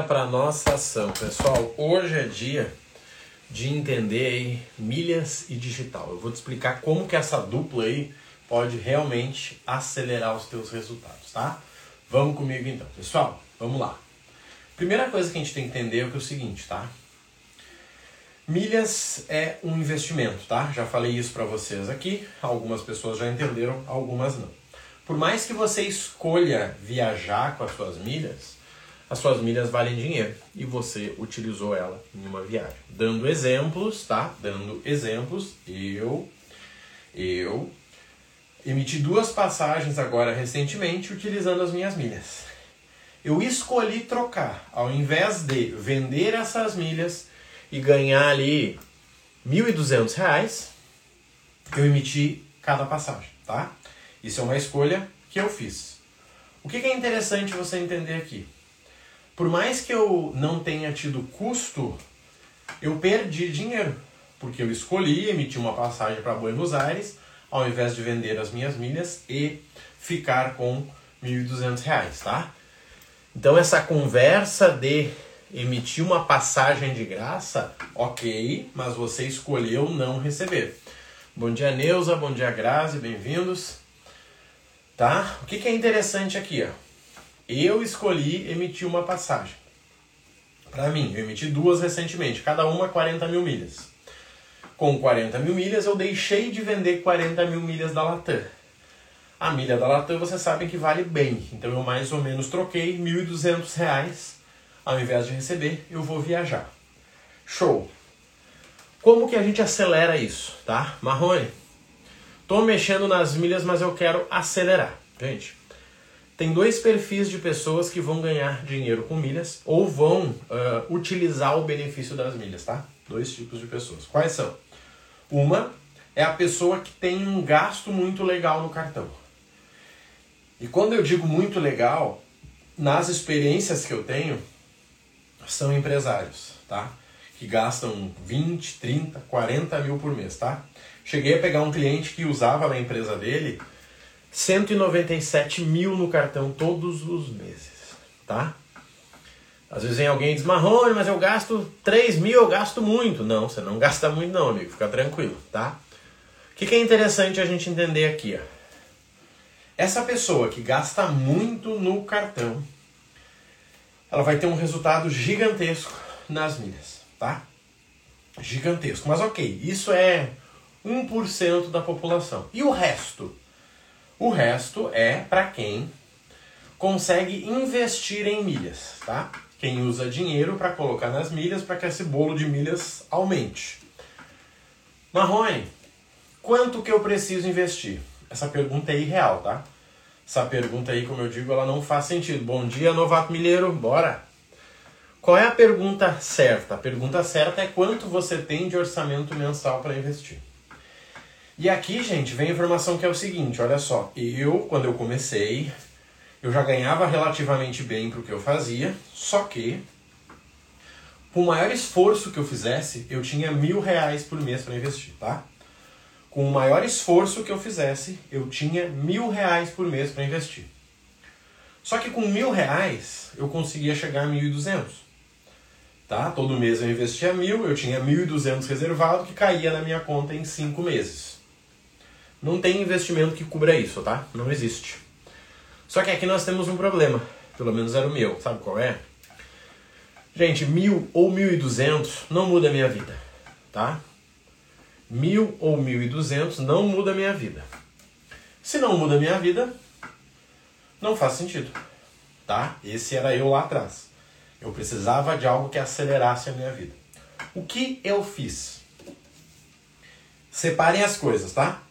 Bora para nossa ação, pessoal. Hoje é dia de entender aí milhas e digital. Eu vou te explicar como que essa dupla aí pode realmente acelerar os teus resultados, tá? Vamos comigo então, pessoal. Vamos lá. Primeira coisa que a gente tem que entender é, é o seguinte, tá? Milhas é um investimento, tá? Já falei isso para vocês aqui. Algumas pessoas já entenderam, algumas não. Por mais que você escolha viajar com as suas milhas, as suas milhas valem dinheiro e você utilizou ela em uma viagem. Dando exemplos, tá? Dando exemplos, eu eu emiti duas passagens agora recentemente utilizando as minhas milhas. Eu escolhi trocar, ao invés de vender essas milhas e ganhar ali R$ 1.200, eu emiti cada passagem, tá? Isso é uma escolha que eu fiz. O que é interessante você entender aqui? Por mais que eu não tenha tido custo, eu perdi dinheiro, porque eu escolhi emitir uma passagem para Buenos Aires, ao invés de vender as minhas milhas e ficar com R$ 1.200, tá? Então essa conversa de emitir uma passagem de graça, ok, mas você escolheu não receber. Bom dia Neuza, bom dia Grazi, bem-vindos. Tá? O que, que é interessante aqui? Ó? Eu escolhi emitir uma passagem. Para mim, eu emiti duas recentemente, cada uma 40 mil milhas. Com 40 mil milhas, eu deixei de vender 40 mil milhas da Latam. A milha da Latam, vocês sabem que vale bem. Então, eu mais ou menos troquei R$ 1.200. Ao invés de receber, eu vou viajar. Show! Como que a gente acelera isso, tá? Marrone, Estou mexendo nas milhas, mas eu quero acelerar. Gente, tem dois perfis de pessoas que vão ganhar dinheiro com milhas ou vão uh, utilizar o benefício das milhas, tá? Dois tipos de pessoas. Quais são? Uma é a pessoa que tem um gasto muito legal no cartão. E quando eu digo muito legal, nas experiências que eu tenho, são empresários, tá? Que gastam 20, 30, 40 mil por mês, tá? Cheguei a pegar um cliente que usava na empresa dele 197 mil no cartão todos os meses, tá? Às vezes vem alguém e diz, Marrone, mas eu gasto 3 mil, eu gasto muito. Não, você não gasta muito não, amigo, fica tranquilo, tá? O que, que é interessante a gente entender aqui, ó? Essa pessoa que gasta muito no cartão, ela vai ter um resultado gigantesco nas milhas, tá? Gigantesco. Mas ok, isso é 1% da população. E o resto? O resto é para quem consegue investir em milhas, tá? Quem usa dinheiro para colocar nas milhas para que esse bolo de milhas aumente. Marrone, quanto que eu preciso investir? Essa pergunta é irreal, tá? Essa pergunta aí, como eu digo, ela não faz sentido. Bom dia, novato milheiro, bora! Qual é a pergunta certa? A pergunta certa é quanto você tem de orçamento mensal para investir. E aqui, gente, vem a informação que é o seguinte, olha só, eu, quando eu comecei, eu já ganhava relativamente bem para o que eu fazia, só que, com o maior esforço que eu fizesse, eu tinha mil reais por mês para investir, tá? Com o maior esforço que eu fizesse, eu tinha mil reais por mês para investir. Só que com mil reais, eu conseguia chegar a mil e duzentos. Tá? Todo mês eu investia mil, eu tinha mil e duzentos reservado que caía na minha conta em cinco meses. Não tem investimento que cubra isso, tá? Não existe. Só que aqui nós temos um problema. Pelo menos era o meu. Sabe qual é? Gente, mil ou mil e duzentos não muda a minha vida, tá? Mil ou mil e duzentos não muda a minha vida. Se não muda a minha vida, não faz sentido, tá? Esse era eu lá atrás. Eu precisava de algo que acelerasse a minha vida. O que eu fiz? Separem as coisas, tá?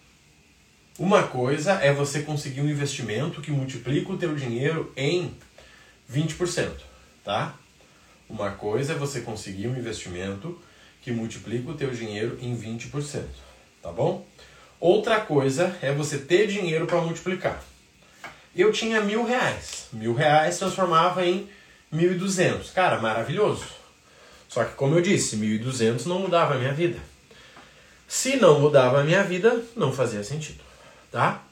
Uma coisa é você conseguir um investimento que multiplica o teu dinheiro em 20%, tá? Uma coisa é você conseguir um investimento que multiplica o teu dinheiro em 20%, tá bom? Outra coisa é você ter dinheiro para multiplicar. Eu tinha mil reais. Mil reais transformava em mil e duzentos. Cara, maravilhoso. Só que como eu disse, mil e duzentos não mudava a minha vida. Se não mudava a minha vida, não fazia sentido tá?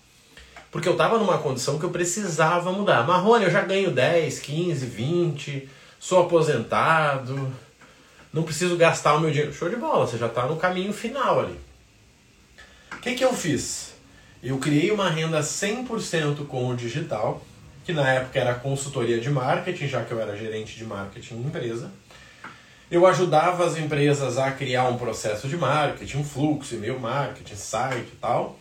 Porque eu estava numa condição que eu precisava mudar. Marrone, eu já ganho 10, 15, 20, sou aposentado, não preciso gastar o meu dinheiro. Show de bola, você já está no caminho final ali. O que, que eu fiz? Eu criei uma renda 100% com o digital, que na época era consultoria de marketing, já que eu era gerente de marketing em empresa. Eu ajudava as empresas a criar um processo de marketing, um fluxo, e-mail marketing, site e tal.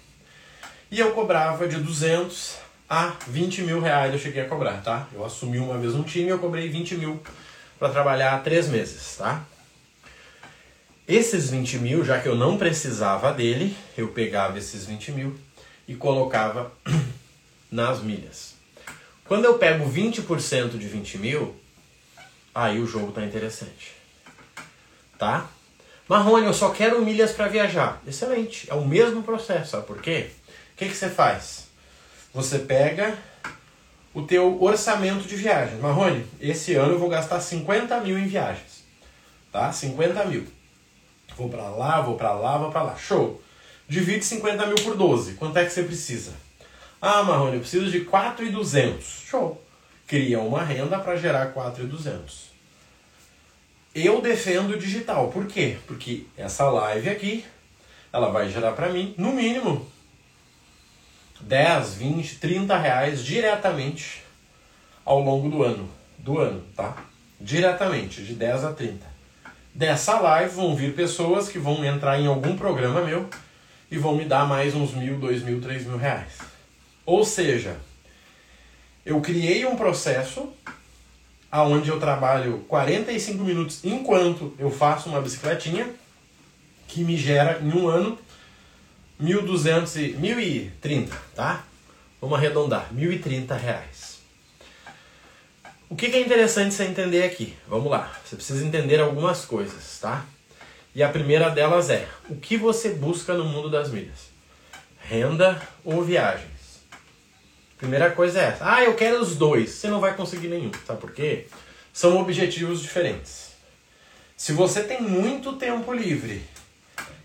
E eu cobrava de 200 a 20 mil reais eu cheguei a cobrar, tá? Eu assumi uma vez um time e eu cobrei 20 mil para trabalhar três meses, tá? Esses 20 mil, já que eu não precisava dele, eu pegava esses 20 mil e colocava nas milhas. Quando eu pego 20% de 20 mil, aí o jogo tá interessante. Tá? Marrone, eu só quero milhas para viajar. Excelente, é o mesmo processo, sabe por quê? O que, que você faz? Você pega o teu orçamento de viagem. Marrone, esse ano eu vou gastar 50 mil em viagens. Tá? 50 mil. Vou para lá, vou para lá, vou para lá. Show. Divide 50 mil por 12. Quanto é que você precisa? Ah, Marrone, eu preciso de 4,200. Show. Cria uma renda para gerar 4,200. Eu defendo o digital. Por quê? Porque essa live aqui, ela vai gerar para mim, no mínimo, 10, 20, 30 reais diretamente ao longo do ano. Do ano, tá? Diretamente, de 10 a 30. Dessa live vão vir pessoas que vão entrar em algum programa meu e vão me dar mais uns mil, dois mil, três mil reais. Ou seja, eu criei um processo aonde eu trabalho 45 minutos enquanto eu faço uma bicicletinha que me gera em um ano 1.200 e 1.030, tá? Vamos arredondar, 1.030 reais. O que, que é interessante você entender aqui? Vamos lá, você precisa entender algumas coisas, tá? E a primeira delas é, o que você busca no mundo das milhas? Renda ou viagens? Primeira coisa é essa. Ah, eu quero os dois. Você não vai conseguir nenhum. Sabe por quê? São objetivos diferentes. Se você tem muito tempo livre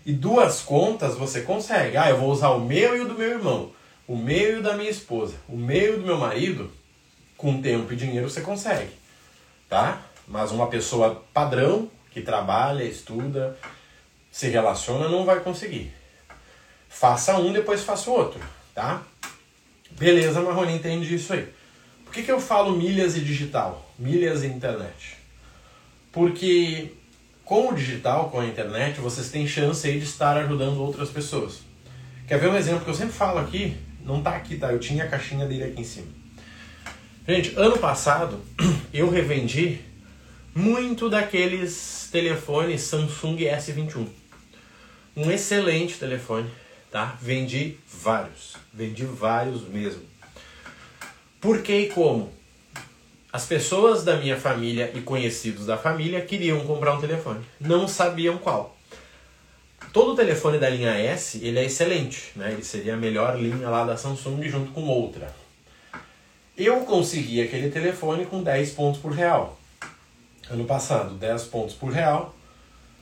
e duas contas você consegue. Ah, eu vou usar o meu e o do meu irmão, o meu e o da minha esposa, o meu e o do meu marido. Com tempo e dinheiro você consegue, tá? Mas uma pessoa padrão que trabalha, estuda, se relaciona não vai conseguir. Faça um, depois faça o outro, tá? Beleza, Marrone, entendi isso aí. Por que, que eu falo milhas e digital? Milhas e internet? Porque com o digital, com a internet, vocês têm chance aí de estar ajudando outras pessoas. Quer ver um exemplo que eu sempre falo aqui? Não tá aqui, tá? Eu tinha a caixinha dele aqui em cima. Gente, ano passado eu revendi muito daqueles telefones Samsung S21. Um excelente telefone, tá? Vendi vários. Vendi vários mesmo. Por que e como? As pessoas da minha família e conhecidos da família queriam comprar um telefone, não sabiam qual. Todo telefone da linha S ele é excelente, né? ele seria a melhor linha lá da Samsung junto com outra. Eu consegui aquele telefone com 10 pontos por real. Ano passado, 10 pontos por real,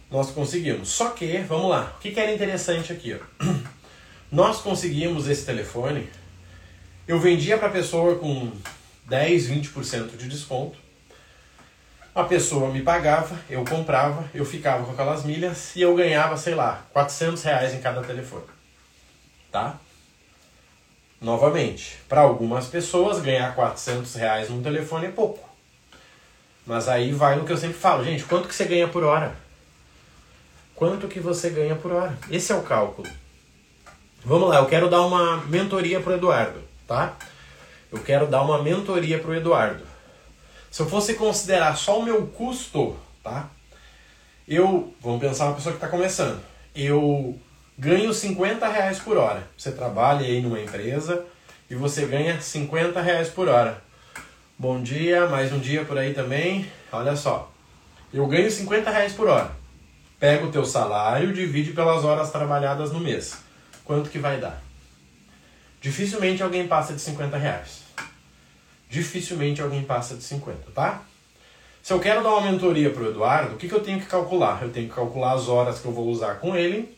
nós conseguimos. Só que, vamos lá, o que, que era interessante aqui? Ó? Nós conseguimos esse telefone, eu vendia para pessoa com 10, 20% de desconto. A pessoa me pagava, eu comprava, eu ficava com aquelas milhas e eu ganhava, sei lá, 400 reais em cada telefone. Tá? Novamente, para algumas pessoas ganhar 400 reais num telefone é pouco. Mas aí vai no que eu sempre falo, gente, quanto que você ganha por hora? Quanto que você ganha por hora? Esse é o cálculo. Vamos lá, eu quero dar uma mentoria para o Eduardo, tá? Eu quero dar uma mentoria para o Eduardo. Se eu fosse considerar só o meu custo, tá? Eu, vamos pensar uma pessoa que está começando. Eu ganho 50 reais por hora. Você trabalha aí numa empresa e você ganha 50 reais por hora. Bom dia, mais um dia por aí também. Olha só, eu ganho 50 reais por hora. Pega o teu salário, divide pelas horas trabalhadas no mês. Quanto que vai dar? Dificilmente alguém passa de 50 reais. Dificilmente alguém passa de 50, tá? Se eu quero dar uma mentoria para o Eduardo, o que, que eu tenho que calcular? Eu tenho que calcular as horas que eu vou usar com ele.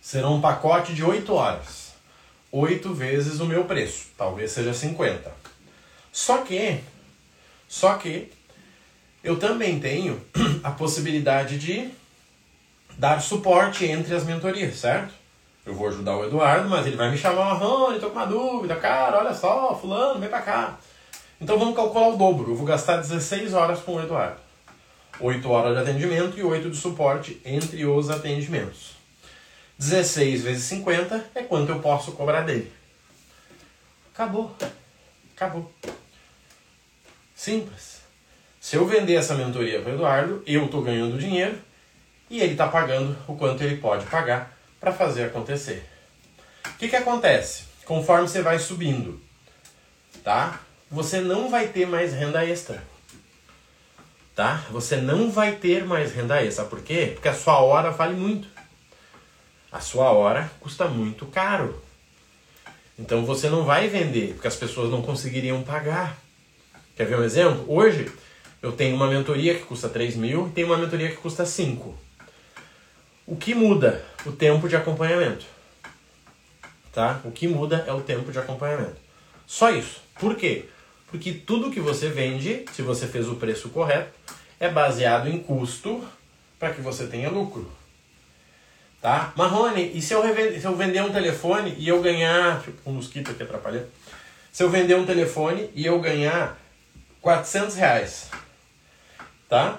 Será um pacote de 8 horas. 8 vezes o meu preço. Talvez seja 50. Só que, só que, eu também tenho a possibilidade de dar suporte entre as mentorias, certo? Eu vou ajudar o Eduardo, mas ele vai me chamar, Rony, tô com uma dúvida, cara, olha só, fulano, vem pra cá. Então vamos calcular o dobro. Eu vou gastar 16 horas com o Eduardo. 8 horas de atendimento e 8 de suporte entre os atendimentos. 16 vezes 50 é quanto eu posso cobrar dele. Acabou. Acabou. Simples. Se eu vender essa mentoria para o Eduardo, eu estou ganhando dinheiro e ele está pagando o quanto ele pode pagar para fazer acontecer. O que, que acontece? Conforme você vai subindo, tá? Você não vai ter mais renda extra. Tá? Você não vai ter mais renda extra. Por quê? Porque a sua hora vale muito. A sua hora custa muito caro. Então você não vai vender, porque as pessoas não conseguiriam pagar. Quer ver um exemplo? Hoje eu tenho uma mentoria que custa 3 mil e tenho uma mentoria que custa 5. O que muda? O tempo de acompanhamento. Tá? O que muda é o tempo de acompanhamento. Só isso. Por quê? Porque tudo que você vende, se você fez o preço correto, é baseado em custo para que você tenha lucro. Tá? Marrone, e se eu, se eu vender um telefone e eu ganhar. Tipo, um mosquito aqui atrapalhando. Se eu vender um telefone e eu ganhar 400 reais. Tá?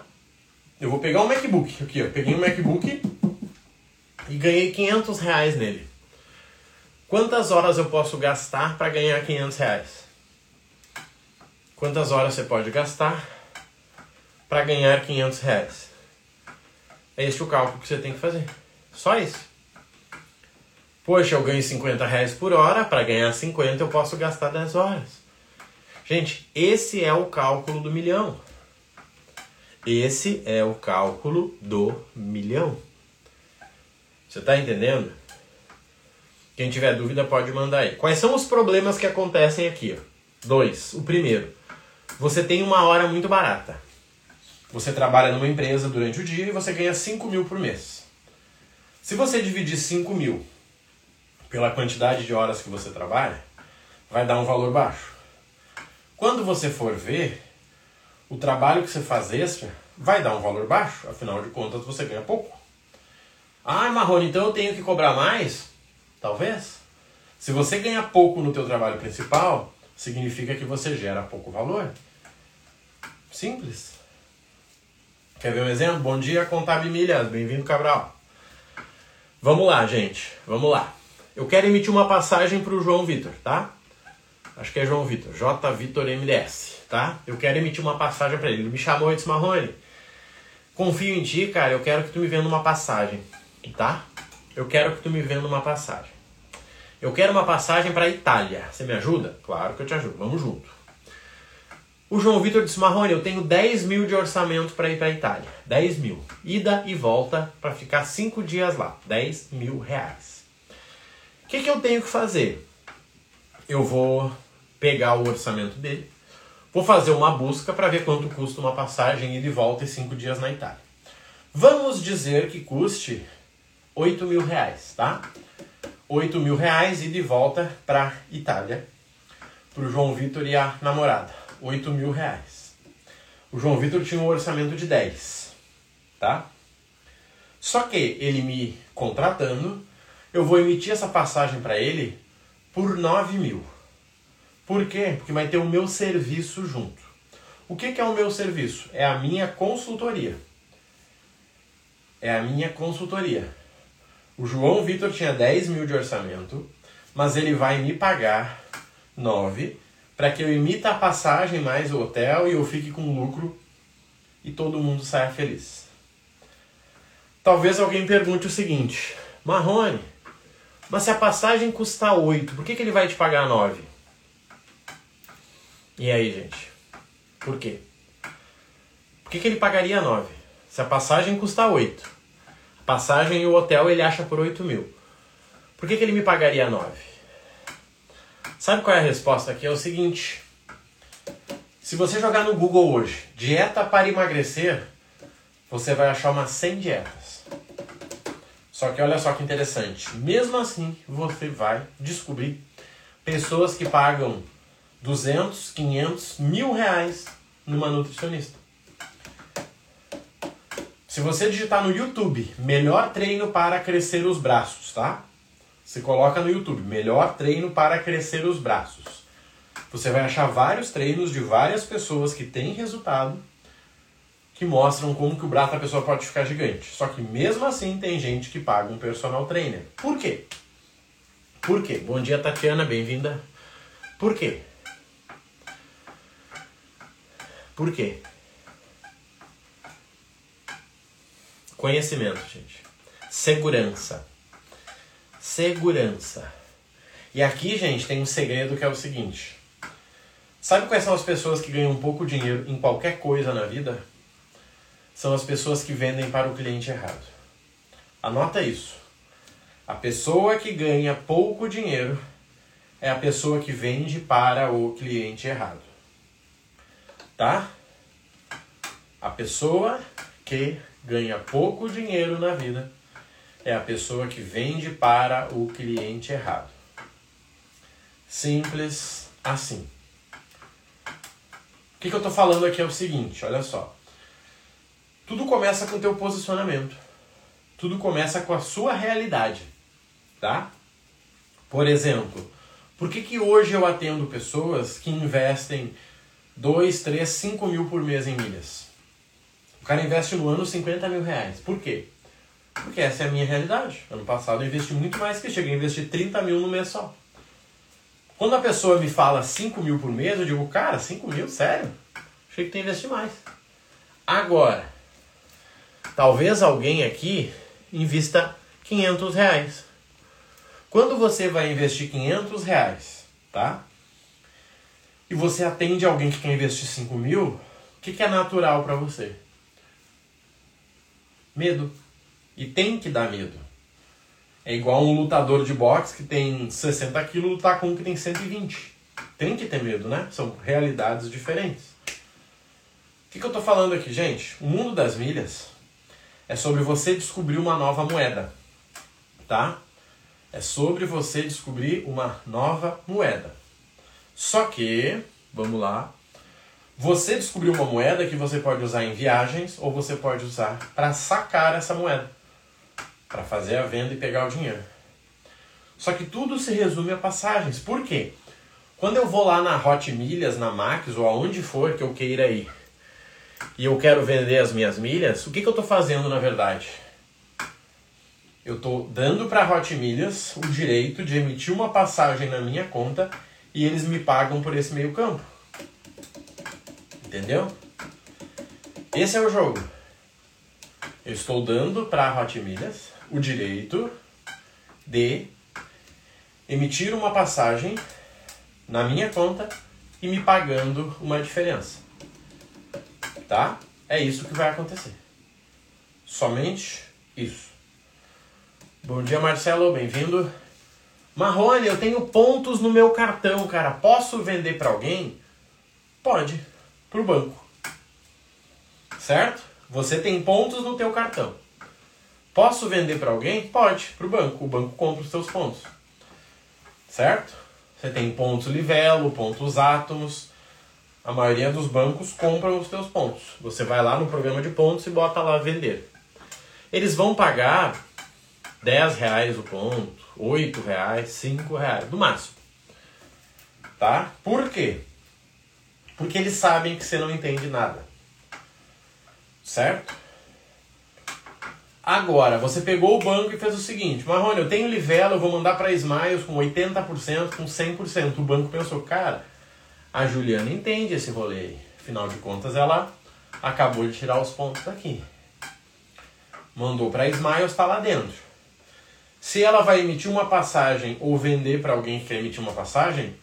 Eu vou pegar um MacBook. Aqui, ó. Peguei um MacBook e ganhei 500 reais nele. Quantas horas eu posso gastar para ganhar 500 reais? Quantas horas você pode gastar para ganhar 500 reais? É esse o cálculo que você tem que fazer. Só isso. Poxa, eu ganho 50 reais por hora, para ganhar 50 eu posso gastar 10 horas. Gente, esse é o cálculo do milhão. Esse é o cálculo do milhão. Você está entendendo? Quem tiver dúvida pode mandar aí. Quais são os problemas que acontecem aqui? Dois. O primeiro, você tem uma hora muito barata. Você trabalha numa empresa durante o dia e você ganha 5 mil por mês. Se você dividir 5 mil pela quantidade de horas que você trabalha, vai dar um valor baixo. Quando você for ver, o trabalho que você faz extra vai dar um valor baixo, afinal de contas você ganha pouco. Ah, Marrone, então eu tenho que cobrar mais? Talvez. Se você ganha pouco no teu trabalho principal, significa que você gera pouco valor. Simples. Quer ver um exemplo? Bom dia, Contábil Milhas. Bem-vindo, Cabral. Vamos lá, gente. Vamos lá. Eu quero emitir uma passagem para o João Vitor, tá? Acho que é João Vitor. J. Vitor MDS, tá? Eu quero emitir uma passagem para ele. Ele me chamou e disse, Marrone, confio em ti, cara. Eu quero que tu me venda uma passagem, tá? Eu quero que tu me venda uma passagem. Eu quero uma passagem para Itália. Você me ajuda? Claro que eu te ajudo. Vamos junto. O João Vitor disse: Marrone, eu tenho 10 mil de orçamento para ir para Itália. 10 mil. Ida e volta para ficar 5 dias lá. 10 mil reais. O que, que eu tenho que fazer? Eu vou pegar o orçamento dele, vou fazer uma busca para ver quanto custa uma passagem ida e volta e 5 dias na Itália. Vamos dizer que custe 8 mil reais, tá? 8 mil reais e volta para Itália, para o João Vitor e a namorada. 8 mil reais. O João Vitor tinha um orçamento de 10, tá? Só que ele me contratando, eu vou emitir essa passagem para ele por 9 mil. Por quê? Porque vai ter o meu serviço junto. O que, que é o meu serviço? É a minha consultoria. É a minha consultoria. O João Vitor tinha 10 mil de orçamento, mas ele vai me pagar 9 para que eu imita a passagem mais o hotel e eu fique com lucro e todo mundo saia feliz. Talvez alguém pergunte o seguinte: Marrone, mas se a passagem custa 8, por que, que ele vai te pagar 9? E aí, gente? Por quê? Por que, que ele pagaria 9? Se a passagem custa 8, a passagem e o hotel ele acha por 8 mil. Por que, que ele me pagaria 9? Sabe qual é a resposta aqui? É o seguinte: se você jogar no Google hoje, dieta para emagrecer, você vai achar umas 100 dietas. Só que olha só que interessante, mesmo assim você vai descobrir pessoas que pagam 200, 500, mil reais numa nutricionista. Se você digitar no YouTube, melhor treino para crescer os braços, tá? Você coloca no YouTube, melhor treino para crescer os braços. Você vai achar vários treinos de várias pessoas que têm resultado que mostram como que o braço da pessoa pode ficar gigante. Só que mesmo assim tem gente que paga um personal trainer. Por quê? Por quê? Bom dia, Tatiana, bem-vinda. Por quê? Por quê? Conhecimento, gente. Segurança. Segurança. E aqui, gente, tem um segredo que é o seguinte. Sabe quais são as pessoas que ganham pouco dinheiro em qualquer coisa na vida? São as pessoas que vendem para o cliente errado. Anota isso. A pessoa que ganha pouco dinheiro é a pessoa que vende para o cliente errado. Tá? A pessoa que ganha pouco dinheiro na vida é a pessoa que vende para o cliente errado. Simples assim. O que, que eu estou falando aqui é o seguinte, olha só. Tudo começa com o teu posicionamento. Tudo começa com a sua realidade, tá? Por exemplo, por que, que hoje eu atendo pessoas que investem 2, 3, 5 mil por mês em milhas? O cara investe no ano 50 mil reais. Por quê? Porque essa é a minha realidade. Ano passado eu investi muito mais que cheguei a investir 30 mil no mês só. Quando a pessoa me fala 5 mil por mês, eu digo, cara, 5 mil? Sério? Achei que tem que investir mais. Agora, talvez alguém aqui invista 500 reais. Quando você vai investir 500 reais, tá? E você atende alguém que quer investir 5 mil, o que, que é natural para você? Medo. E tem que dar medo. É igual um lutador de boxe que tem 60 quilos lutar com um que tem 120. Tem que ter medo, né? São realidades diferentes. O que, que eu estou falando aqui, gente? O mundo das milhas é sobre você descobrir uma nova moeda, tá? É sobre você descobrir uma nova moeda. Só que, vamos lá, você descobriu uma moeda que você pode usar em viagens ou você pode usar para sacar essa moeda, para fazer a venda e pegar o dinheiro. Só que tudo se resume a passagens. Por quê? Quando eu vou lá na Hot Milhas, na Max ou aonde for que eu queira ir e eu quero vender as minhas milhas, o que, que eu estou fazendo na verdade? Eu estou dando para a Hot Milhas o direito de emitir uma passagem na minha conta e eles me pagam por esse meio campo. Entendeu? Esse é o jogo. Eu estou dando para a Hot Milhas o direito de emitir uma passagem na minha conta e me pagando uma diferença. Tá? É isso que vai acontecer. Somente isso. Bom dia, Marcelo, bem-vindo. Marrone, eu tenho pontos no meu cartão, cara. Posso vender para alguém? Pode para o banco. Certo? Você tem pontos no teu cartão. Posso vender para alguém? Pode, para o banco. O banco compra os seus pontos. Certo? Você tem pontos Livelo, pontos Átomos. A maioria dos bancos compram os seus pontos. Você vai lá no programa de pontos e bota lá vender. Eles vão pagar 10 reais o ponto, 8 reais, 5 reais, no máximo. Tá? Por quê? Porque eles sabem que você não entende nada. Certo? Agora, você pegou o banco e fez o seguinte: Marrone, eu tenho livela, eu vou mandar para Smiles com 80%, com 100%. O banco pensou, cara, a Juliana entende esse rolê. Afinal de contas, ela acabou de tirar os pontos daqui. Mandou para Smiles, está lá dentro. Se ela vai emitir uma passagem ou vender para alguém que quer emitir uma passagem,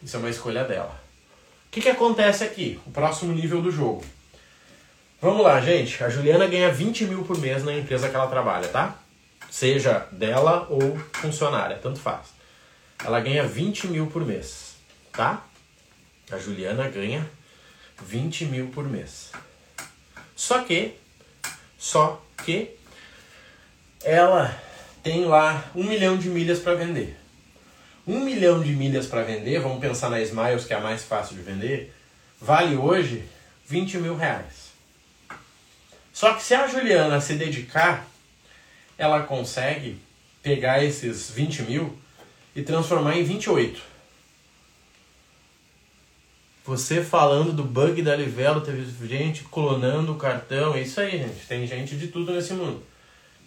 isso é uma escolha dela que, que acontece aqui? O próximo nível do jogo. Vamos lá, gente. A Juliana ganha 20 mil por mês na empresa que ela trabalha, tá? Seja dela ou funcionária, tanto faz. Ela ganha 20 mil por mês, tá? A Juliana ganha 20 mil por mês. Só que, só que, ela tem lá um milhão de milhas para vender um milhão de milhas para vender, vamos pensar na Smiles, que é a mais fácil de vender, vale hoje 20 mil reais. Só que se a Juliana se dedicar, ela consegue pegar esses 20 mil e transformar em 28. Você falando do bug da Livelo, teve gente clonando o cartão, é isso aí, gente. Tem gente de tudo nesse mundo.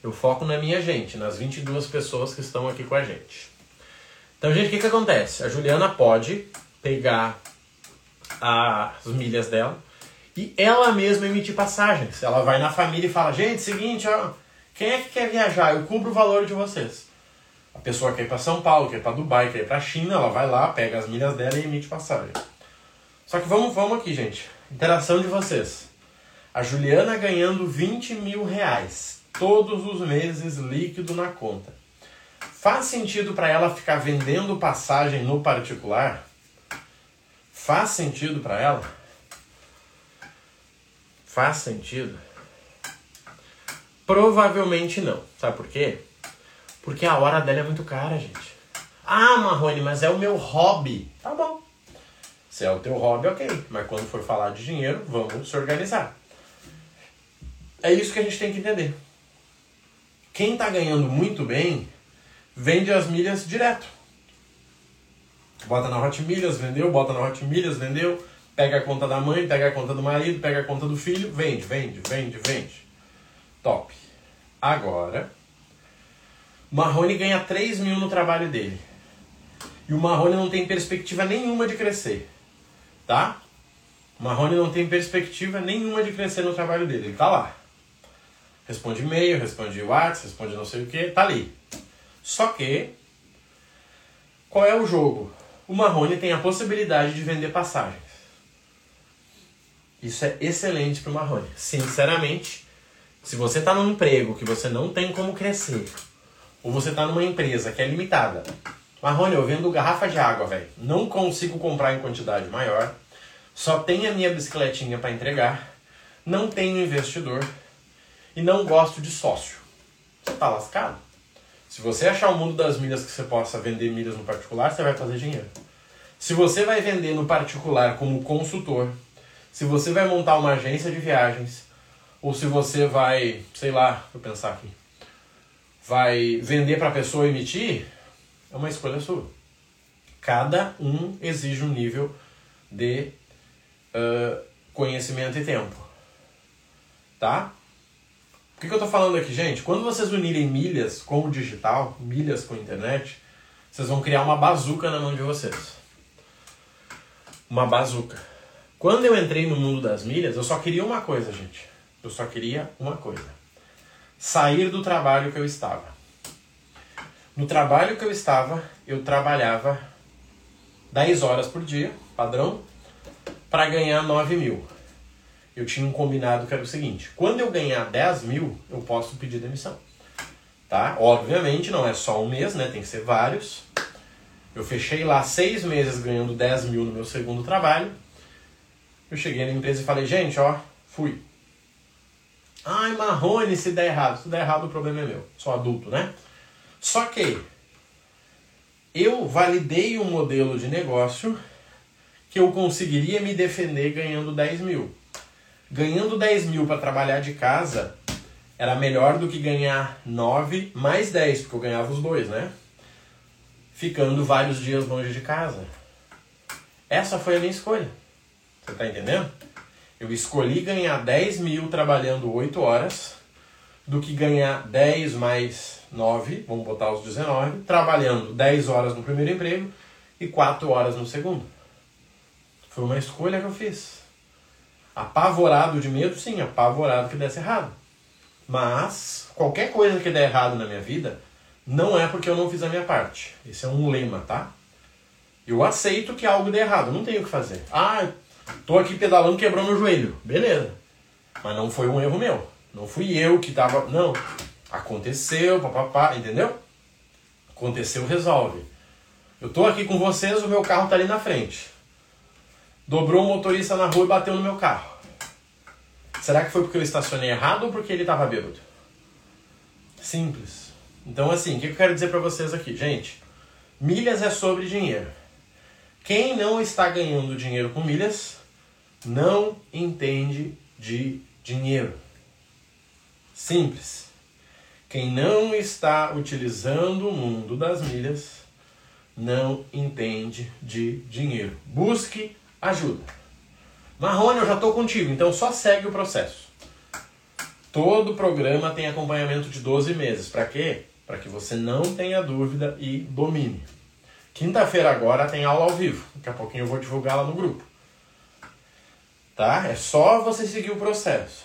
Eu foco na minha gente, nas 22 pessoas que estão aqui com a gente. Então, gente, o que, que acontece? A Juliana pode pegar as milhas dela e ela mesma emitir passagens. Ela vai na família e fala: gente, seguinte, ó, quem é que quer viajar? Eu cubro o valor de vocês. A pessoa quer ir para São Paulo, quer ir para Dubai, quer ir para China, ela vai lá, pega as milhas dela e emite passagem. Só que vamos, vamos aqui, gente. Interação de vocês. A Juliana ganhando 20 mil reais todos os meses líquido na conta. Faz sentido para ela ficar vendendo passagem no particular? Faz sentido para ela? Faz sentido? Provavelmente não. Sabe por quê? Porque a hora dela é muito cara, gente. Ah, Marrone, mas é o meu hobby. Tá bom. Se é o teu hobby, ok. Mas quando for falar de dinheiro, vamos se organizar. É isso que a gente tem que entender. Quem está ganhando muito bem, vende as milhas direto. Bota na Hot Milhas, vendeu, bota na Hot Milhas, vendeu, pega a conta da mãe, pega a conta do marido, pega a conta do filho, vende, vende, vende, vende. Top. Agora, Marrone ganha 3 mil no trabalho dele. E o Marrone não tem perspectiva nenhuma de crescer. Tá? O Marrone não tem perspectiva nenhuma de crescer no trabalho dele. Ele tá lá. Responde e-mail, responde WhatsApp, responde não sei o que, tá ali. Só que, qual é o jogo? O Marrone tem a possibilidade de vender passagens. Isso é excelente para o Marrone. Sinceramente, se você está num emprego que você não tem como crescer, ou você está numa empresa que é limitada, Marrone, eu vendo garrafa de água, velho. Não consigo comprar em quantidade maior. Só tenho a minha bicicletinha para entregar. Não tenho investidor. E não gosto de sócio. Você tá lascado? Se você achar o mundo das milhas que você possa vender milhas no particular, você vai fazer dinheiro. Se você vai vender no particular como consultor, se você vai montar uma agência de viagens, ou se você vai, sei lá, eu pensar aqui, vai vender para a pessoa emitir, é uma escolha sua. Cada um exige um nível de uh, conhecimento e tempo. Tá? Que, que eu estou falando aqui, gente? Quando vocês unirem milhas com o digital, milhas com a internet, vocês vão criar uma bazuca na mão de vocês. Uma bazuca. Quando eu entrei no mundo das milhas, eu só queria uma coisa, gente eu só queria uma coisa: sair do trabalho que eu estava. No trabalho que eu estava, eu trabalhava 10 horas por dia, padrão, para ganhar 9 mil. Eu tinha um combinado que era o seguinte: quando eu ganhar 10 mil, eu posso pedir demissão. Tá? Obviamente não é só um mês, né? Tem que ser vários. Eu fechei lá seis meses ganhando 10 mil no meu segundo trabalho. Eu cheguei na empresa e falei, gente, ó, fui. Ai, Marrone, se der errado. Se der errado, o problema é meu. Sou adulto, né? Só que eu validei um modelo de negócio que eu conseguiria me defender ganhando 10 mil. Ganhando 10 mil para trabalhar de casa era melhor do que ganhar 9 mais 10, porque eu ganhava os dois, né? Ficando vários dias longe de casa. Essa foi a minha escolha. Você tá entendendo? Eu escolhi ganhar 10 mil trabalhando 8 horas do que ganhar 10 mais 9, vamos botar os 19, trabalhando 10 horas no primeiro emprego e 4 horas no segundo. Foi uma escolha que eu fiz. Apavorado de medo, sim, apavorado que desse errado. Mas qualquer coisa que der errado na minha vida, não é porque eu não fiz a minha parte. Esse é um lema, tá? Eu aceito que algo dê errado, não tenho o que fazer. Ah, Tô aqui pedalando, quebrou meu joelho. Beleza. Mas não foi um erro meu. Não fui eu que tava. Não. Aconteceu, papapá, entendeu? Aconteceu, resolve. Eu tô aqui com vocês, o meu carro tá ali na frente. Dobrou um motorista na rua e bateu no meu carro. Será que foi porque eu estacionei errado ou porque ele tava bêbado? Simples. Então, assim, o que eu quero dizer para vocês aqui? Gente, milhas é sobre dinheiro. Quem não está ganhando dinheiro com milhas não entende de dinheiro. Simples. Quem não está utilizando o mundo das milhas não entende de dinheiro. Busque ajuda. Marrone, eu já estou contigo, então só segue o processo. Todo programa tem acompanhamento de 12 meses. Para quê? Para que você não tenha dúvida e domine. Quinta-feira agora tem aula ao vivo. Daqui a pouquinho eu vou divulgar lá no grupo. Tá? É só você seguir o processo.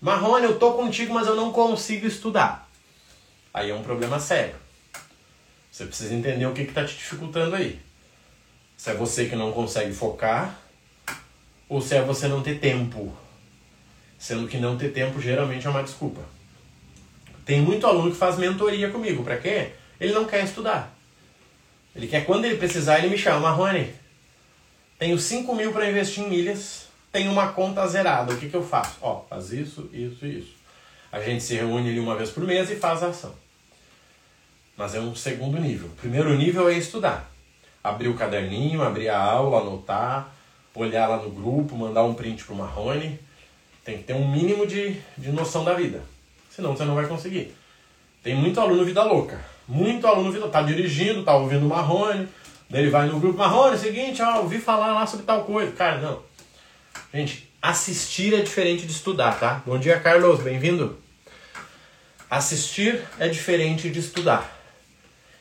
Marrone, eu tô contigo, mas eu não consigo estudar. Aí é um problema sério. Você precisa entender o que está te dificultando aí. Se é você que não consegue focar, ou se é você não ter tempo. Sendo que não ter tempo geralmente é uma desculpa. Tem muito aluno que faz mentoria comigo. Para quê? Ele não quer estudar. Ele quer, quando ele precisar, ele me chama. Marrone, tenho 5 mil para investir em milhas, tenho uma conta zerada. O que, que eu faço? Ó, faz isso, isso e isso. A gente se reúne ali uma vez por mês e faz a ação. Mas é um segundo nível. O primeiro nível é estudar. Abrir o caderninho, abrir a aula, anotar, olhar lá no grupo, mandar um print pro Marrone. Tem que ter um mínimo de, de noção da vida. Senão você não vai conseguir. Tem muito aluno vida louca. Muito aluno vida tá dirigindo, tá ouvindo o Marrone. Daí ele vai no grupo, Marrone, é seguinte, ó, ouvi falar lá sobre tal coisa. Cara, não. Gente, assistir é diferente de estudar, tá? Bom dia, Carlos, bem-vindo. Assistir é diferente de estudar.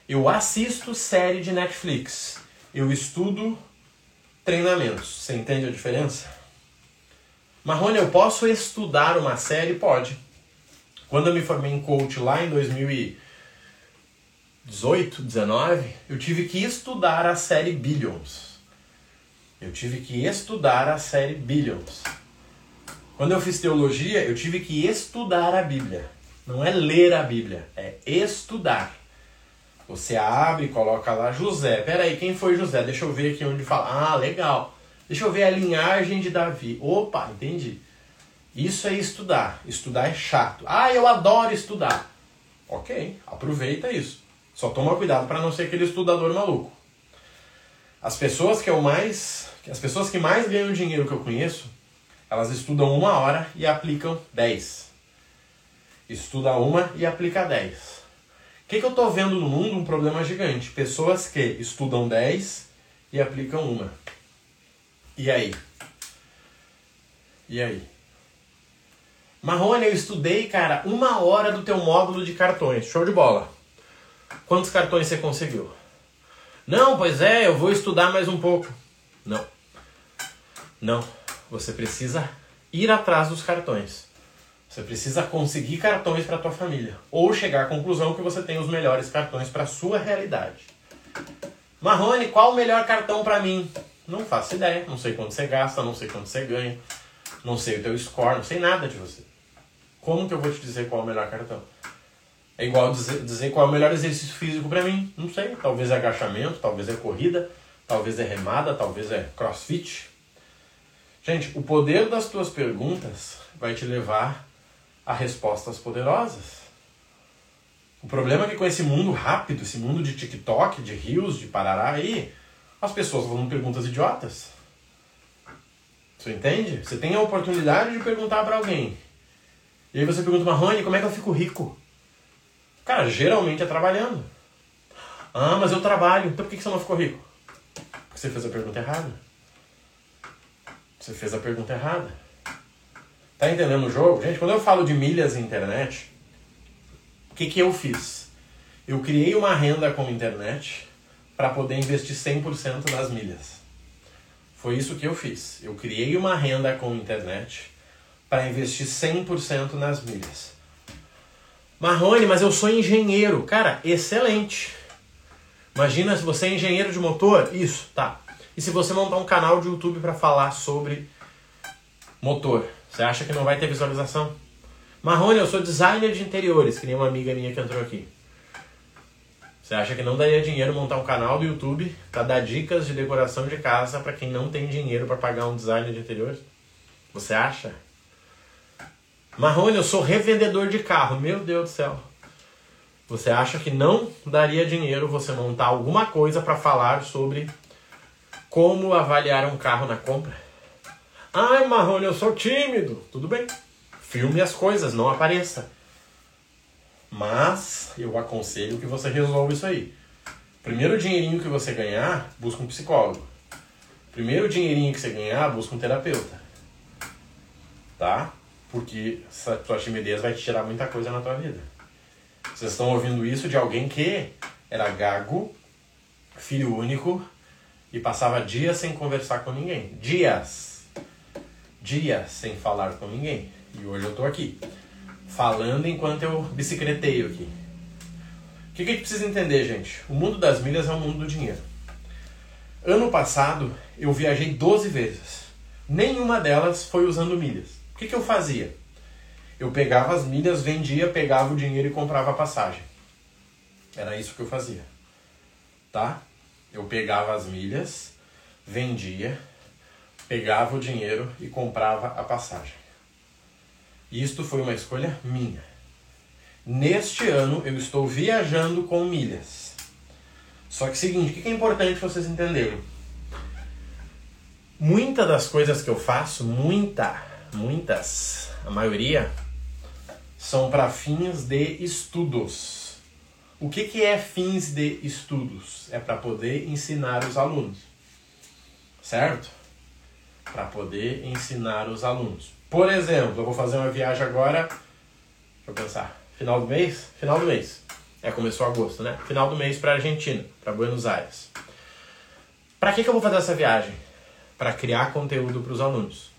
Eu assisto série de Netflix. Eu estudo treinamentos. Você entende a diferença? Marrone, eu posso estudar uma série? Pode. Quando eu me formei em coach lá em 2018, 19, eu tive que estudar a série Billions. Eu tive que estudar a série Billions. Quando eu fiz teologia, eu tive que estudar a Bíblia. Não é ler a Bíblia, é estudar. Você abre coloca lá José. Peraí, quem foi José? Deixa eu ver aqui onde fala. Ah, legal. Deixa eu ver a linhagem de Davi. Opa, entendi. Isso é estudar. Estudar é chato. Ah, eu adoro estudar. Ok, aproveita isso. Só toma cuidado para não ser aquele estudador maluco. As pessoas que eu mais, as pessoas que mais ganham dinheiro que eu conheço, elas estudam uma hora e aplicam dez. Estuda uma e aplica dez. O que, que eu estou vendo no mundo? Um problema gigante. Pessoas que estudam 10 e aplicam uma. E aí? E aí? Marrone, eu estudei, cara, uma hora do teu módulo de cartões. Show de bola. Quantos cartões você conseguiu? Não, pois é, eu vou estudar mais um pouco. Não. Não. Você precisa ir atrás dos cartões. Você precisa conseguir cartões para tua família ou chegar à conclusão que você tem os melhores cartões para sua realidade. Marrone, qual o melhor cartão para mim? Não faço ideia, não sei quanto você gasta, não sei quanto você ganha, não sei o teu score, não sei nada de você. Como que eu vou te dizer qual é o melhor cartão? É igual dizer, dizer qual é o melhor exercício físico para mim? Não sei, talvez é agachamento, talvez é corrida, talvez é remada, talvez é crossfit. Gente, o poder das tuas perguntas vai te levar a respostas poderosas. O problema é que com esse mundo rápido, esse mundo de TikTok, de rios, de parará aí, as pessoas vão perguntas idiotas. Você entende? Você tem a oportunidade de perguntar para alguém. E aí você pergunta, Marrone, como é que eu fico rico? Cara, geralmente é trabalhando. Ah, mas eu trabalho. Então por que você não ficou rico? Porque você fez a pergunta errada. Você fez a pergunta errada. Tá entendendo o jogo? Gente, quando eu falo de milhas na internet, o que, que eu fiz? Eu criei uma renda com internet para poder investir 100% nas milhas. Foi isso que eu fiz. Eu criei uma renda com internet para investir 100% nas milhas. Marrone, mas eu sou engenheiro. Cara, excelente. Imagina se você é engenheiro de motor, isso, tá. E se você montar um canal de YouTube para falar sobre motor? Você acha que não vai ter visualização? Marrone, eu sou designer de interiores, que nem uma amiga minha que entrou aqui. Você acha que não daria dinheiro montar um canal do YouTube para dar dicas de decoração de casa para quem não tem dinheiro para pagar um designer de interiores? Você acha? Marrone, eu sou revendedor de carro. Meu Deus do céu. Você acha que não daria dinheiro você montar alguma coisa para falar sobre como avaliar um carro na compra? Ai, Marrone, eu sou tímido. Tudo bem. Filme as coisas, não apareça. Mas eu aconselho que você resolva isso aí. Primeiro dinheirinho que você ganhar, busca um psicólogo. Primeiro dinheirinho que você ganhar, busca um terapeuta. Tá? Porque essa tua timidez vai te tirar muita coisa na tua vida. Vocês estão ouvindo isso de alguém que era gago, filho único e passava dias sem conversar com ninguém. Dias. Dias sem falar com ninguém. E hoje eu tô aqui, falando enquanto eu bicicleteio aqui. O que, que a gente precisa entender, gente? O mundo das milhas é o mundo do dinheiro. Ano passado eu viajei 12 vezes. Nenhuma delas foi usando milhas. O que, que eu fazia? Eu pegava as milhas, vendia, pegava o dinheiro e comprava a passagem. Era isso que eu fazia. Tá? Eu pegava as milhas, vendia, pegava o dinheiro e comprava a passagem. Isto foi uma escolha minha. Neste ano eu estou viajando com milhas. Só que seguinte, o que é importante vocês entenderem? Muitas das coisas que eu faço, muita, muitas, a maioria, são para fins de estudos. O que, que é fins de estudos? É para poder ensinar os alunos. Certo? Para poder ensinar os alunos. Por exemplo, eu vou fazer uma viagem agora. Deixa eu pensar. Final do mês? Final do mês. É, começou agosto, né? Final do mês para Argentina, para Buenos Aires. Para que, que eu vou fazer essa viagem? Para criar conteúdo para os alunos.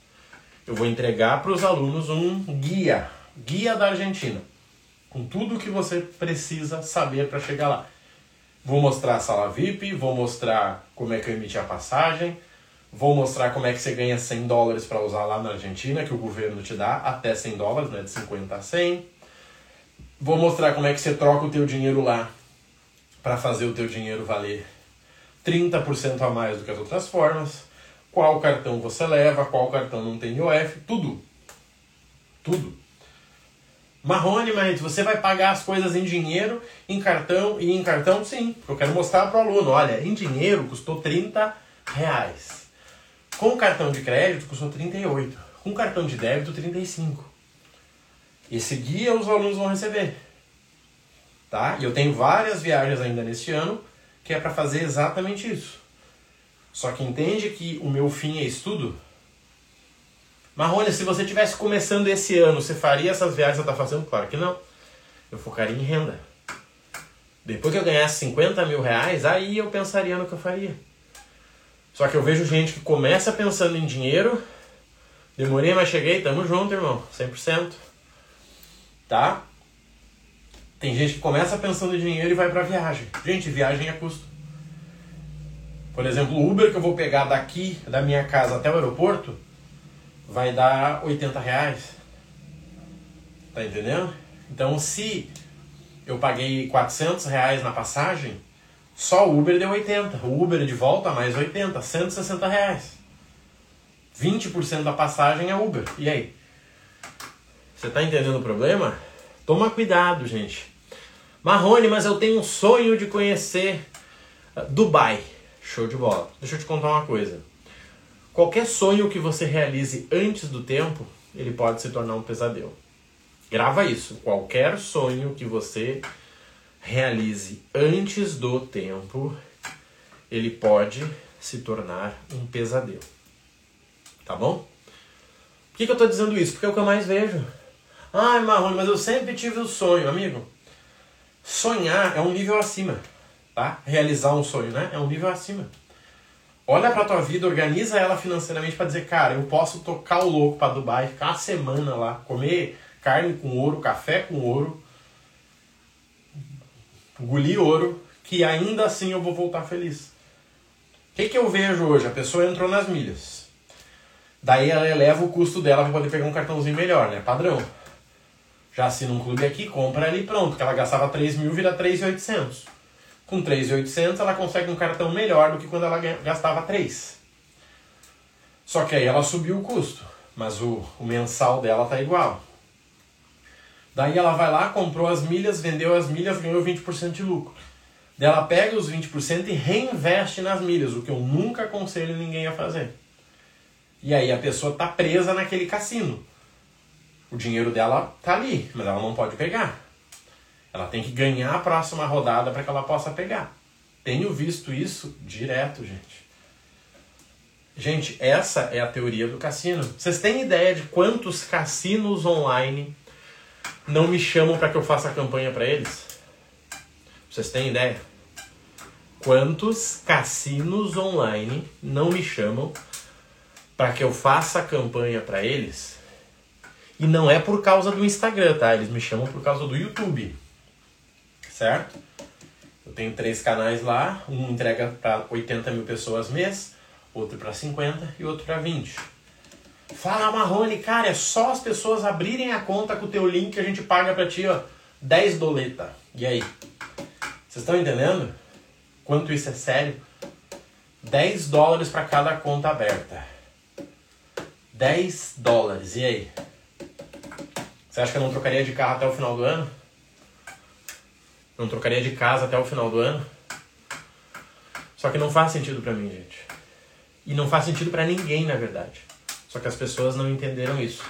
Eu vou entregar para os alunos um guia Guia da Argentina. Com tudo o que você precisa saber para chegar lá. Vou mostrar a sala VIP, vou mostrar como é que eu emiti a passagem, vou mostrar como é que você ganha 100 dólares para usar lá na Argentina, que o governo te dá, até 100 dólares, né, de 50 a 100. Vou mostrar como é que você troca o teu dinheiro lá para fazer o teu dinheiro valer 30% a mais do que as outras formas. Qual cartão você leva, qual cartão não tem IOF, tudo. Tudo. Marrone, mas você vai pagar as coisas em dinheiro, em cartão e em cartão? Sim, eu quero mostrar para o aluno, olha, em dinheiro custou 30 reais. Com cartão de crédito custou 38. Com cartão de débito, 35. Esse guia os alunos vão receber. Tá? E eu tenho várias viagens ainda neste ano que é para fazer exatamente isso. Só que entende que o meu fim é estudo? Marrone, se você tivesse começando esse ano, você faria essas viagens que você está fazendo? Claro que não. Eu focaria em renda. Depois que eu ganhasse 50 mil reais, aí eu pensaria no que eu faria. Só que eu vejo gente que começa pensando em dinheiro. Demorei, mas cheguei. Tamo junto, irmão. 100%. Tá? Tem gente que começa pensando em dinheiro e vai pra viagem. Gente, viagem é custo. Por exemplo, o Uber que eu vou pegar daqui, da minha casa até o aeroporto, vai dar 80 reais. Tá entendendo? Então, se eu paguei 400 reais na passagem, só o Uber deu 80. O Uber de volta mais 80, 160 reais. 20% da passagem é Uber. E aí? Você tá entendendo o problema? Toma cuidado, gente. Marrone, mas eu tenho um sonho de conhecer uh, Dubai. Show de bola. Deixa eu te contar uma coisa. Qualquer sonho que você realize antes do tempo, ele pode se tornar um pesadelo. Grava isso. Qualquer sonho que você realize antes do tempo, ele pode se tornar um pesadelo. Tá bom? Por que, que eu estou dizendo isso? Porque é o que eu mais vejo. Ai, Marrone, mas eu sempre tive o sonho, amigo. Sonhar é um nível acima, tá? Realizar um sonho, né? É um nível acima. Olha pra tua vida, organiza ela financeiramente para dizer, cara, eu posso tocar o louco para Dubai, ficar uma semana lá, comer carne com ouro, café com ouro, engolir ouro, que ainda assim eu vou voltar feliz. O que, que eu vejo hoje? A pessoa entrou nas milhas. Daí ela eleva o custo dela para poder pegar um cartãozinho melhor, né? Padrão. Já assina um clube aqui, compra ali pronto, que ela gastava 3 mil, vira 3.800. Com 3.800 ela consegue um cartão melhor do que quando ela gastava 3. Só que aí ela subiu o custo, mas o, o mensal dela tá igual. Daí ela vai lá, comprou as milhas, vendeu as milhas, ganhou 20% de lucro. Daí ela pega os 20% e reinveste nas milhas, o que eu nunca aconselho ninguém a fazer. E aí a pessoa tá presa naquele cassino. O dinheiro dela tá ali, mas ela não pode pegar. Ela tem que ganhar a próxima rodada para que ela possa pegar. Tenho visto isso direto, gente. Gente, essa é a teoria do cassino. Vocês têm ideia de quantos cassinos online não me chamam para que eu faça a campanha para eles? Vocês têm ideia? Quantos cassinos online não me chamam para que eu faça a campanha para eles? E não é por causa do Instagram, tá? Eles me chamam por causa do YouTube. Certo? Eu tenho três canais lá, um entrega para 80 mil pessoas mês, outro para 50 e outro para 20. Fala Marrone, cara, é só as pessoas abrirem a conta com o teu link que a gente paga para ti, ó, 10 doleta. E aí? Vocês estão entendendo? Quanto isso é sério? 10 dólares para cada conta aberta. 10 dólares. E aí? Você acha que eu não trocaria de carro até o final do ano? Não trocaria de casa até o final do ano? Só que não faz sentido para mim, gente. E não faz sentido para ninguém, na verdade. Só que as pessoas não entenderam isso.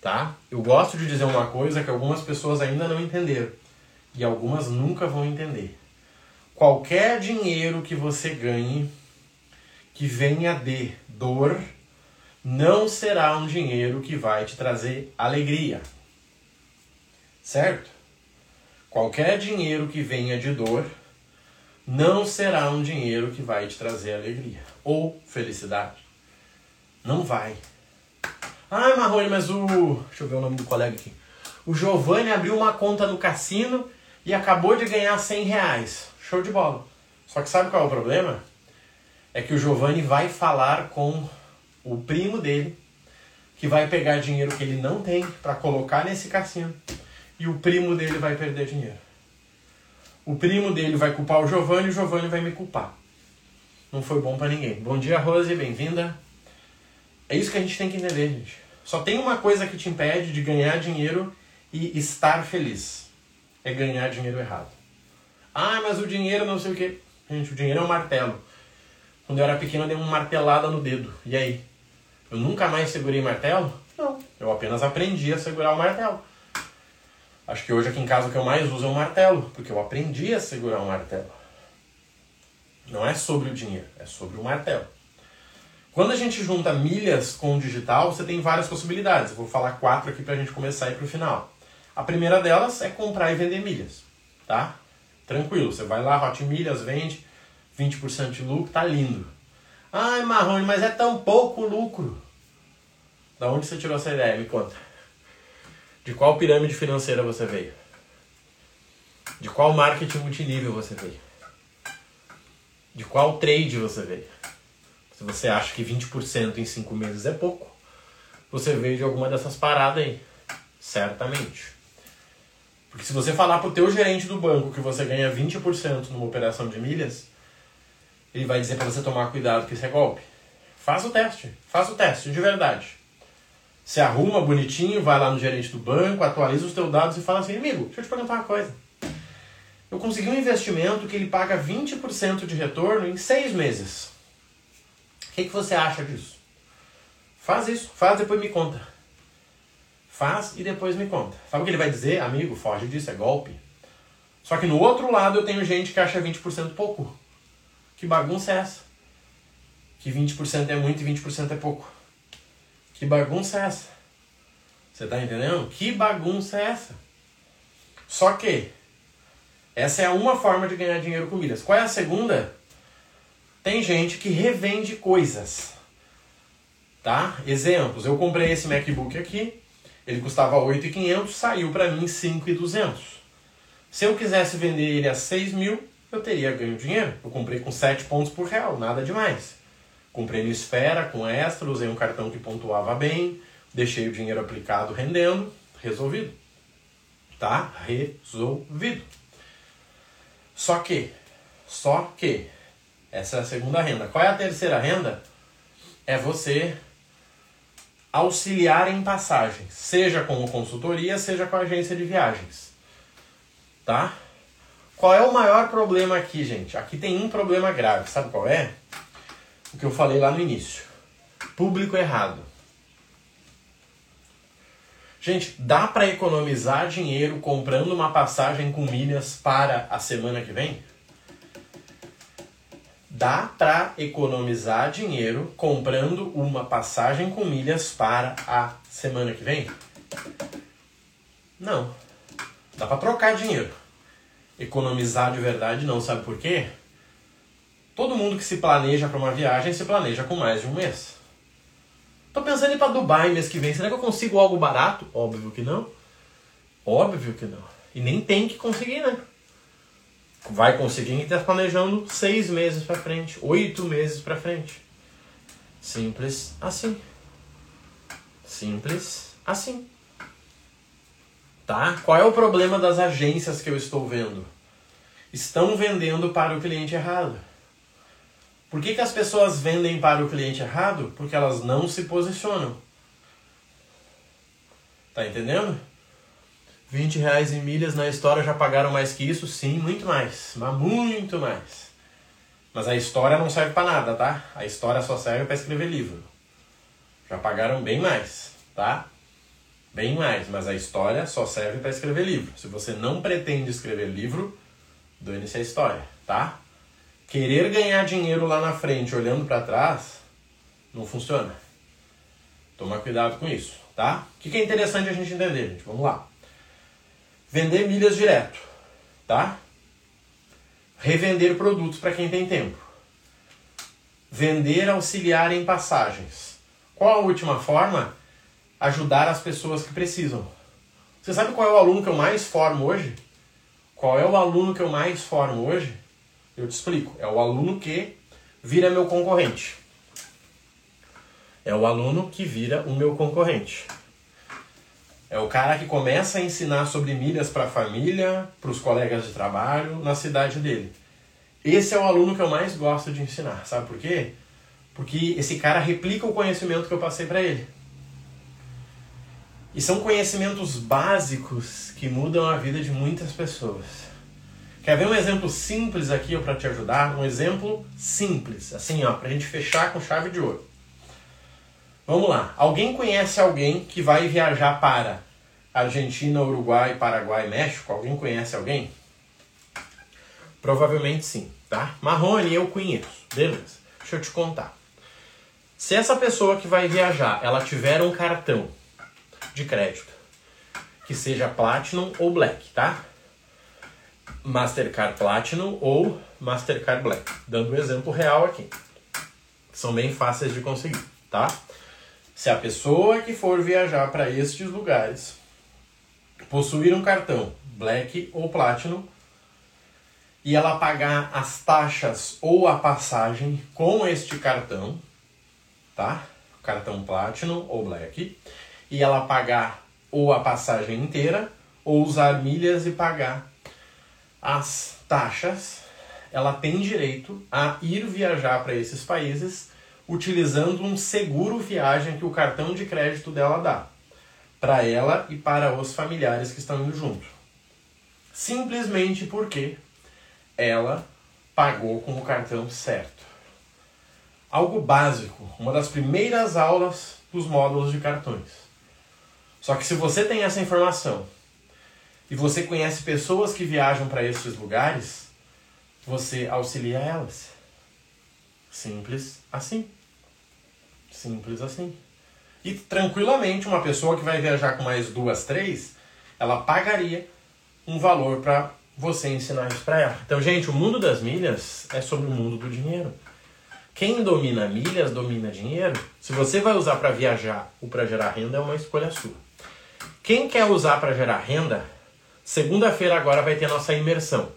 Tá? Eu gosto de dizer uma coisa que algumas pessoas ainda não entenderam. E algumas nunca vão entender. Qualquer dinheiro que você ganhe que venha de dor não será um dinheiro que vai te trazer alegria. Certo? Qualquer dinheiro que venha de dor não será um dinheiro que vai te trazer alegria ou felicidade. Não vai. Ah, Marrone, mas o. Deixa eu ver o nome do colega aqui. O Giovanni abriu uma conta no cassino e acabou de ganhar 100 reais. Show de bola. Só que sabe qual é o problema? É que o Giovanni vai falar com o primo dele, que vai pegar dinheiro que ele não tem para colocar nesse cassino, e o primo dele vai perder dinheiro. O primo dele vai culpar o Giovanni e o Giovanni vai me culpar. Não foi bom para ninguém. Bom dia, Rose, bem-vinda. É isso que a gente tem que entender, gente. Só tem uma coisa que te impede de ganhar dinheiro e estar feliz. É ganhar dinheiro errado. Ah, mas o dinheiro não sei o que. Gente, o dinheiro é um martelo. Quando eu era pequeno eu dei uma martelada no dedo. E aí? Eu nunca mais segurei martelo? Não. Eu apenas aprendi a segurar o martelo. Acho que hoje aqui em casa o que eu mais uso é o martelo, porque eu aprendi a segurar o martelo. Não é sobre o dinheiro, é sobre o martelo. Quando a gente junta milhas com o digital, você tem várias possibilidades. Eu vou falar quatro aqui para a gente começar a ir para o final. A primeira delas é comprar e vender milhas, tá? Tranquilo, você vai lá, Hot Milhas, vende, 20% de lucro, tá lindo. Ai, Marrone, mas é tão pouco lucro. Da onde você tirou essa ideia? Me conta. De qual pirâmide financeira você veio? De qual marketing multinível você veio? De qual trade você veio? Se você acha que 20% em 5 meses é pouco, você veio de alguma dessas paradas aí. Certamente. Porque se você falar pro teu gerente do banco que você ganha 20% numa operação de milhas, ele vai dizer para você tomar cuidado que isso é golpe. Faz o teste, faz o teste, de verdade. Se arruma bonitinho, vai lá no gerente do banco, atualiza os teus dados e fala assim, amigo, deixa eu te perguntar uma coisa. Eu consegui um investimento que ele paga 20% de retorno em seis meses. O que, que você acha disso? Faz isso, faz depois me conta. Faz e depois me conta. Sabe o que ele vai dizer? Amigo, foge disso, é golpe. Só que no outro lado eu tenho gente que acha 20% pouco. Que bagunça é essa? Que 20% é muito e 20% é pouco. Que bagunça é essa? Você tá entendendo? Que bagunça é essa? Só que essa é uma forma de ganhar dinheiro com milhas. Qual é a segunda? Tem gente que revende coisas. Tá? Exemplos. Eu comprei esse MacBook aqui, ele custava 8.500, saiu para mim 5.200. Se eu quisesse vender ele a 6 mil, eu teria ganho dinheiro. Eu comprei com 7 pontos por real, nada demais. Comprei no Esfera com extra, usei um cartão que pontuava bem, deixei o dinheiro aplicado rendendo, resolvido. Tá? Resolvido. Só que, só que, essa é a segunda renda. Qual é a terceira renda? É você auxiliar em passagens, seja como consultoria, seja com agência de viagens. Tá? Qual é o maior problema aqui, gente? Aqui tem um problema grave. Sabe qual é? O que eu falei lá no início. Público errado. Gente, dá para economizar dinheiro comprando uma passagem com milhas para a semana que vem? Dá para economizar dinheiro comprando uma passagem com milhas para a semana que vem? Não. Dá para trocar dinheiro. Economizar de verdade não, sabe por quê? Todo mundo que se planeja para uma viagem se planeja com mais de um mês. Tô pensando em ir para Dubai mês que vem. Será que eu consigo algo barato? Óbvio que não. Óbvio que não. E nem tem que conseguir, né? Vai conseguir estar tá planejando seis meses para frente, oito meses para frente. Simples assim. Simples assim. Tá? Qual é o problema das agências que eu estou vendo? Estão vendendo para o cliente errado. Por que, que as pessoas vendem para o cliente errado? Porque elas não se posicionam. Tá entendendo? 20 reais em milhas na história já pagaram mais que isso? Sim, muito mais. Mas muito mais. Mas a história não serve para nada, tá? A história só serve para escrever livro. Já pagaram bem mais, tá? Bem mais, mas a história só serve para escrever livro. Se você não pretende escrever livro, dane-se a história, tá? Querer ganhar dinheiro lá na frente olhando para trás não funciona. Toma cuidado com isso, tá? O que é interessante a gente entender, gente? Vamos lá. Vender milhas direto, tá? Revender produtos para quem tem tempo. Vender auxiliar em passagens. Qual a última forma? Ajudar as pessoas que precisam. Você sabe qual é o aluno que eu mais formo hoje? Qual é o aluno que eu mais formo hoje? Eu te explico. É o aluno que vira meu concorrente. É o aluno que vira o meu concorrente. É o cara que começa a ensinar sobre milhas para a família, para os colegas de trabalho, na cidade dele. Esse é o aluno que eu mais gosto de ensinar, sabe por quê? Porque esse cara replica o conhecimento que eu passei para ele. E são conhecimentos básicos que mudam a vida de muitas pessoas. Quer ver um exemplo simples aqui para te ajudar? Um exemplo simples, assim, para a gente fechar com chave de ouro. Vamos lá. Alguém conhece alguém que vai viajar para Argentina, Uruguai, Paraguai, México? Alguém conhece alguém? Provavelmente sim, tá? Marrone, eu conheço. Beleza. Deixa eu te contar. Se essa pessoa que vai viajar, ela tiver um cartão de crédito que seja Platinum ou Black, tá? Mastercard Platinum ou Mastercard Black. Dando um exemplo real aqui. São bem fáceis de conseguir, tá? Se a pessoa que for viajar para estes lugares possuir um cartão Black ou Platinum e ela pagar as taxas ou a passagem com este cartão, tá? Cartão Platinum ou Black, e ela pagar ou a passagem inteira ou usar milhas e pagar as taxas, ela tem direito a ir viajar para esses países utilizando um seguro viagem que o cartão de crédito dela dá, para ela e para os familiares que estão indo junto. Simplesmente porque ela pagou com o cartão certo. Algo básico, uma das primeiras aulas dos módulos de cartões. Só que se você tem essa informação e você conhece pessoas que viajam para esses lugares, você auxilia elas. Simples assim. Simples assim. E tranquilamente, uma pessoa que vai viajar com mais duas, três, ela pagaria um valor para você ensinar isso para ela. Então, gente, o mundo das milhas é sobre o mundo do dinheiro. Quem domina milhas domina dinheiro. Se você vai usar para viajar ou para gerar renda, é uma escolha sua. Quem quer usar para gerar renda, segunda-feira agora vai ter nossa imersão,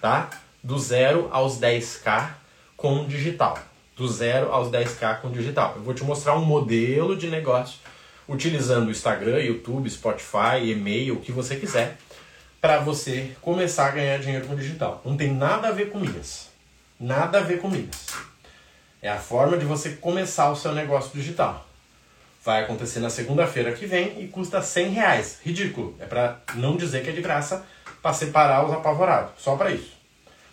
tá? Do zero aos 10k com digital. Do zero aos 10k com digital. Eu vou te mostrar um modelo de negócio utilizando o Instagram, YouTube, Spotify, e-mail, o que você quiser, para você começar a ganhar dinheiro com digital. Não tem nada a ver com milhas. Nada a ver com milhas. É a forma de você começar o seu negócio digital. Vai acontecer na segunda-feira que vem e custa 100 reais. Ridículo. É para não dizer que é de graça, para separar os apavorados. Só para isso.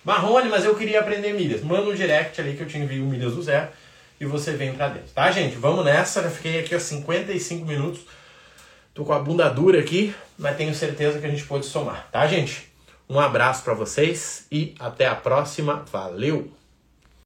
Marrone, mas eu queria aprender milhas. Manda um direct ali que eu te envio milhas do zero e você vem para dentro. Tá, gente? Vamos nessa. Já fiquei aqui há 55 minutos. Tô com a bunda dura aqui, mas tenho certeza que a gente pode somar, tá, gente? Um abraço para vocês e até a próxima. Valeu!